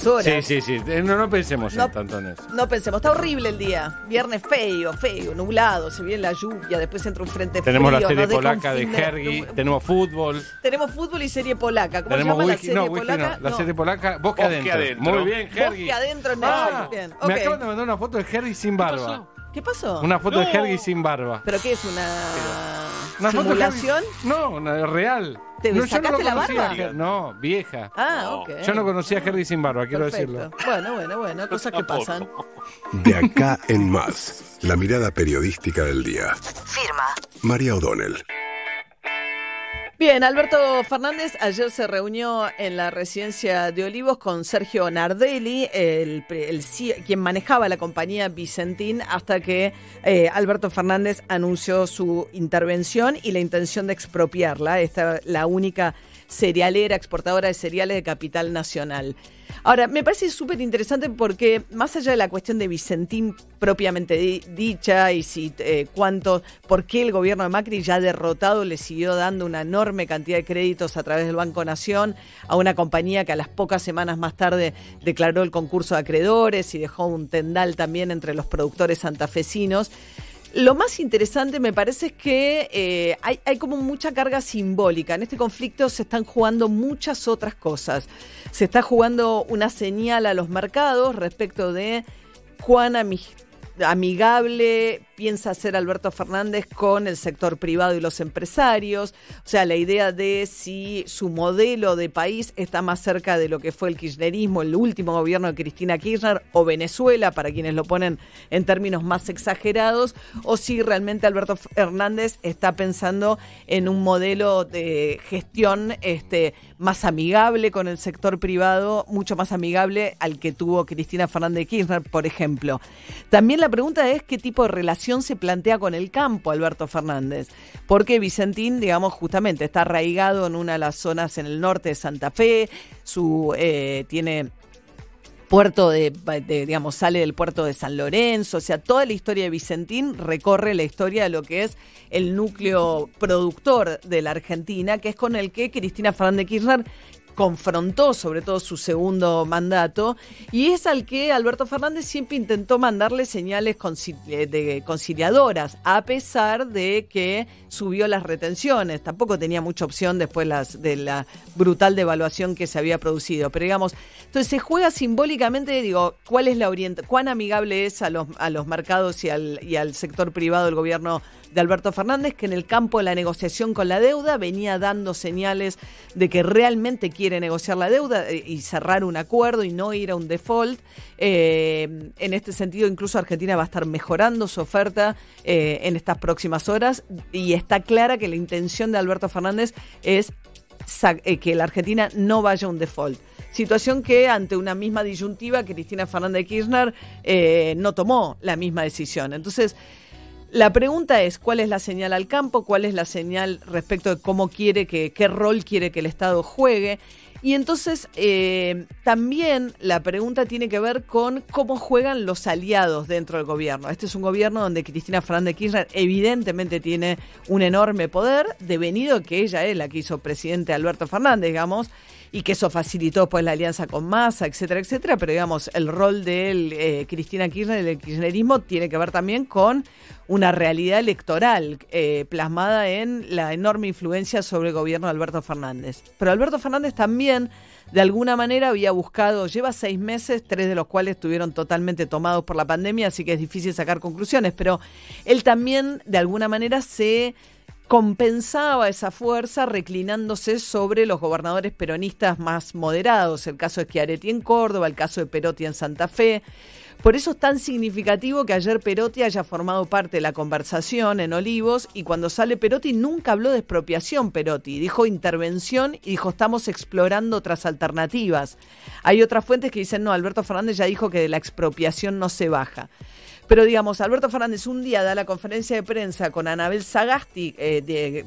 Sí, sí, sí. Eh, no, no pensemos en tanto en eso. No pensemos. Está horrible el día. Viernes feo, feo, nublado. Se viene la lluvia. Después entra un frente Tenemos frío. la serie polaca de fin Hergy. Tenemos fútbol. Tenemos fútbol y serie polaca. ¿Cómo tenemos se llama wiki, la serie no, polaca? no. La serie polaca, Bosque, Bosque adentro. adentro. Muy bien, Hergy. Bosque adentro en Ah. Bien, Me acaban de mandar una foto de Hergy sin barba. ¿Qué pasó? Una foto de No. Hergy sin barba. ¿Pero qué es? ¿Una Una simulación? No, una real. ¿Te no, yo no sacaste lo la barba? No, vieja. Ah, No. ok. Yo no conocía a Hergy sin barba, quiero Perfecto. decirlo. Bueno, bueno, bueno. Cosas que pasan. De acá en más, la mirada periodística del día. Firma. María O'Donnell. Bien, Alberto Fernández ayer se reunió en la residencia de Olivos con Sergio Nardelli, el, el quien manejaba la compañía Vicentín, hasta que eh, Alberto Fernández anunció su intervención y la intención de expropiarla. Esta es la única cerealera, exportadora de cereales de capital nacional. Ahora, me parece súper interesante porque más allá de la cuestión de Vicentín propiamente di- dicha y si eh, cuánto, por qué el gobierno de Macri ya derrotado le siguió dando una enorme cantidad de créditos a través del Banco Nación a una compañía que a las pocas semanas más tarde declaró el concurso de acreedores y dejó un tendal también entre los productores santafesinos. Lo más interesante me parece es que eh, hay, como mucha carga simbólica. En este conflicto se están jugando muchas otras cosas. Se está jugando una señal a los mercados respecto de cuán ami- amigable piensa ser Alberto Fernández con el sector privado y los empresarios. O sea, la idea de si su modelo de país está más cerca de lo que fue el kirchnerismo, el último gobierno de Cristina Kirchner, o Venezuela, para quienes lo ponen en términos más exagerados, o si realmente Alberto Fernández está pensando en un modelo de gestión este, más amigable con el sector privado, mucho más amigable al que tuvo Cristina Fernández de Kirchner, por ejemplo. También la pregunta es qué tipo de relación se plantea con el campo Alberto Fernández, porque Vicentín, digamos, justamente está arraigado en una de las zonas en el norte de Santa Fe, su eh, tiene puerto de, digamos, sale del puerto de San Lorenzo, o sea, toda la historia de Vicentín recorre la historia de lo que es el núcleo productor de la Argentina, que es con el que Cristina Fernández de Kirchner confrontó sobre todo su segundo mandato y es al que Alberto Fernández siempre intentó mandarle señales eh, de conciliadoras a pesar de que subió las retenciones. Tampoco tenía mucha opción después las, de la brutal devaluación que se había producido. Pero digamos entonces se juega simbólicamente digo cuál es la orientación cuán amigable es a los, a los mercados y al, y al sector privado del gobierno de Alberto Fernández, que en el campo de la negociación con la deuda venía dando señales de que realmente quiere negociar la deuda eh, y cerrar un acuerdo y no ir a un default. Eh, en este sentido, incluso Argentina va a estar mejorando su oferta eh, en estas próximas horas y está clara que la intención de Alberto Fernández es que la Argentina no vaya a un default. Situación que ante una misma disyuntiva, Cristina Fernández de Kirchner no tomó la misma decisión. Entonces, la pregunta es cuál es la señal al campo, cuál es la señal respecto de cómo quiere que, qué rol quiere que el Estado juegue. Y entonces eh, también la pregunta tiene que ver con cómo juegan los aliados dentro del gobierno. Este es un gobierno donde Cristina Fernández de Kirchner evidentemente tiene un enorme poder, devenido que ella es la que hizo presidente Alberto Fernández, digamos, y que eso facilitó pues la alianza con Massa, etcétera, etcétera, pero digamos, el rol de él, eh, Cristina Kirchner, del kirchnerismo, tiene que ver también con una realidad electoral eh, plasmada en la enorme influencia sobre el gobierno de Alberto Fernández. Pero Alberto Fernández también, de alguna manera, había buscado, lleva seis meses, tres de los cuales estuvieron totalmente tomados por la pandemia, así que es difícil sacar conclusiones, pero él también, de alguna manera, se compensaba esa fuerza reclinándose sobre los gobernadores peronistas más moderados, el caso de Schiaretti en Córdoba, el caso de Perotti en Santa Fe. Por eso es tan significativo que ayer Perotti haya formado parte de la conversación en Olivos y cuando sale Perotti nunca habló de expropiación Perotti, dijo intervención y dijo estamos explorando otras alternativas. Hay otras fuentes que dicen no, Alberto Fernández ya dijo que de la expropiación no se baja. Pero digamos, Alberto Fernández un día da la conferencia de prensa con Anabel Sagasti, eh, de,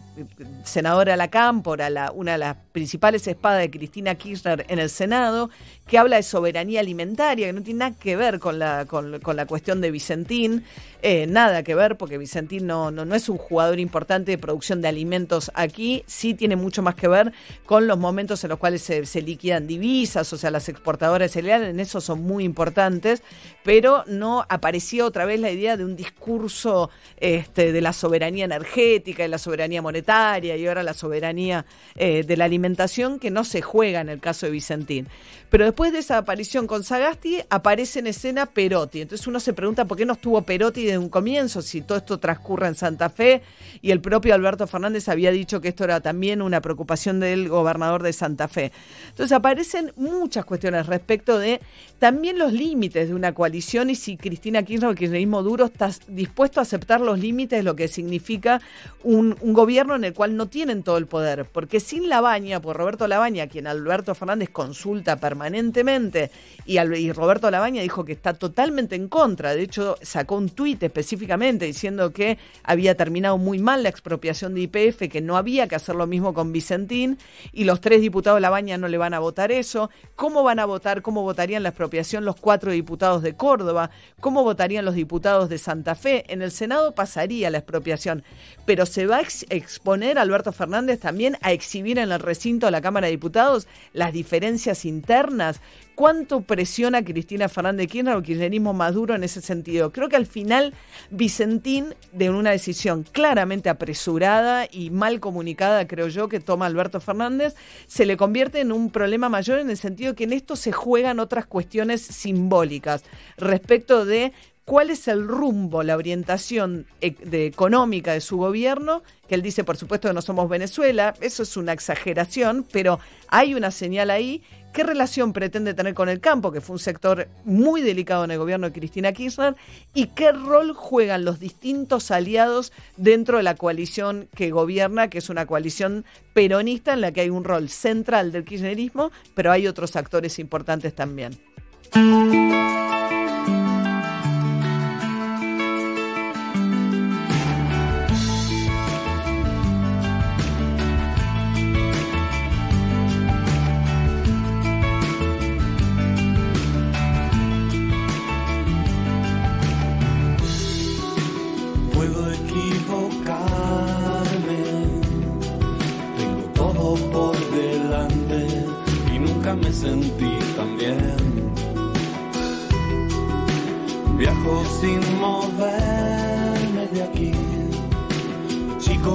senadora de la Cámpora, una de las principales espadas de Cristina Kirchner en el Senado, que habla de soberanía alimentaria, que no tiene nada que ver con la, con, la cuestión de Vicentín, eh, nada que ver, porque Vicentín no, no, no es un jugador importante de producción de alimentos aquí, sí tiene mucho más que ver con los momentos en los cuales se, liquidan divisas, o sea, las exportadoras de cereal, en eso son muy importantes, pero no apareció otra vez la idea de un discurso este, de la soberanía energética y la soberanía monetaria y ahora la soberanía eh, de la alimentación que no se juega en el caso de Vicentín. Pero después de esa aparición con Sagasti aparece en escena Perotti. Entonces uno se pregunta por qué no estuvo Perotti desde un comienzo, si todo esto transcurre en Santa Fe y el propio Alberto Fernández había dicho que esto era también una preocupación del gobernador de Santa Fe. Entonces aparecen muchas cuestiones respecto de también los límites de una coalición y si Cristina Kirchner, kirchnerismo duro, está dispuesto a aceptar los límites lo que significa un, gobierno en el cual no tienen todo el poder. Porque sin Labaña, por Roberto Labaña, quien Alberto Fernández consulta permanentemente, y, y Roberto Labaña dijo que está totalmente en contra. De hecho, sacó un tuit específicamente diciendo que había terminado muy mal la expropiación de IPF, que no había que hacer lo mismo con Vicentín, y los tres diputados de Labaña no le van a votar eso. ¿Cómo van a votar? ¿Cómo votarían la expropiación los cuatro diputados de Córdoba? ¿Cómo votarían los diputados de Santa Fe? En el Senado pasaría la expropiación, pero se va a exponer Alberto Fernández también a exhibir en el recinto de la Cámara de Diputados las diferencias internas. ¿Cuánto presiona Cristina Fernández Kirchner o kirchnerismo maduro en ese sentido? Creo que al final Vicentín, de una decisión claramente apresurada y mal comunicada, creo yo, que toma Alberto Fernández, se le convierte en un problema mayor en el sentido que en esto se juegan otras cuestiones simbólicas respecto de cuál es el rumbo, la orientación e, económica de su gobierno, que él dice, por supuesto, que no somos Venezuela, eso es una exageración, pero hay una señal ahí. ¿Qué relación pretende tener con el campo, que fue un sector muy delicado en el gobierno de Cristina Kirchner? ¿Y qué rol juegan los distintos aliados dentro de la coalición que gobierna, que es una coalición peronista en la que hay un rol central del kirchnerismo, pero hay otros actores importantes también?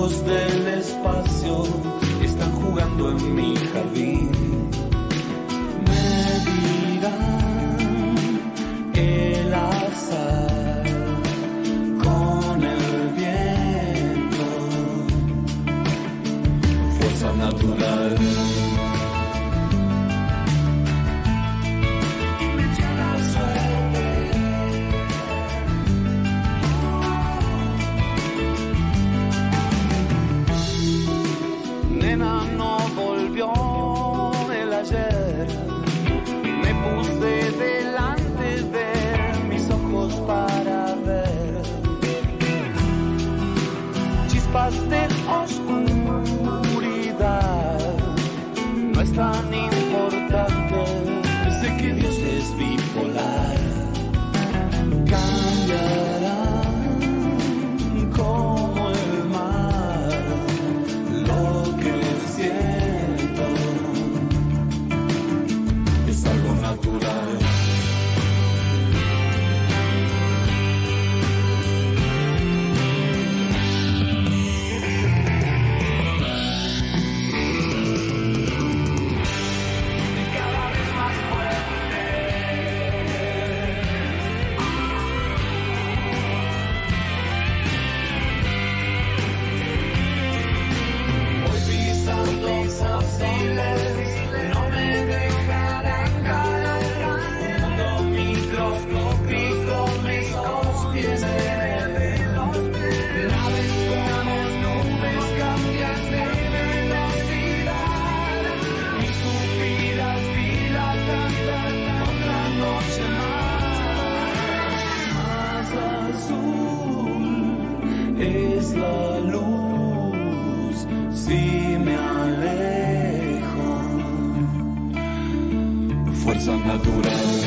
del espacio están jugando en mi jardín. Me dirán el azar con el viento, fuerza natural. Si me alejo. Fuerza natural.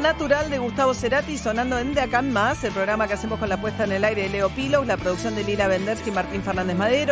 Natural de Gustavo Cerati sonando en De Acá Más, el programa que hacemos con la puesta en el aire de Leo Pilos, la producción de Lila Vendersky y Martín Fernández Madero.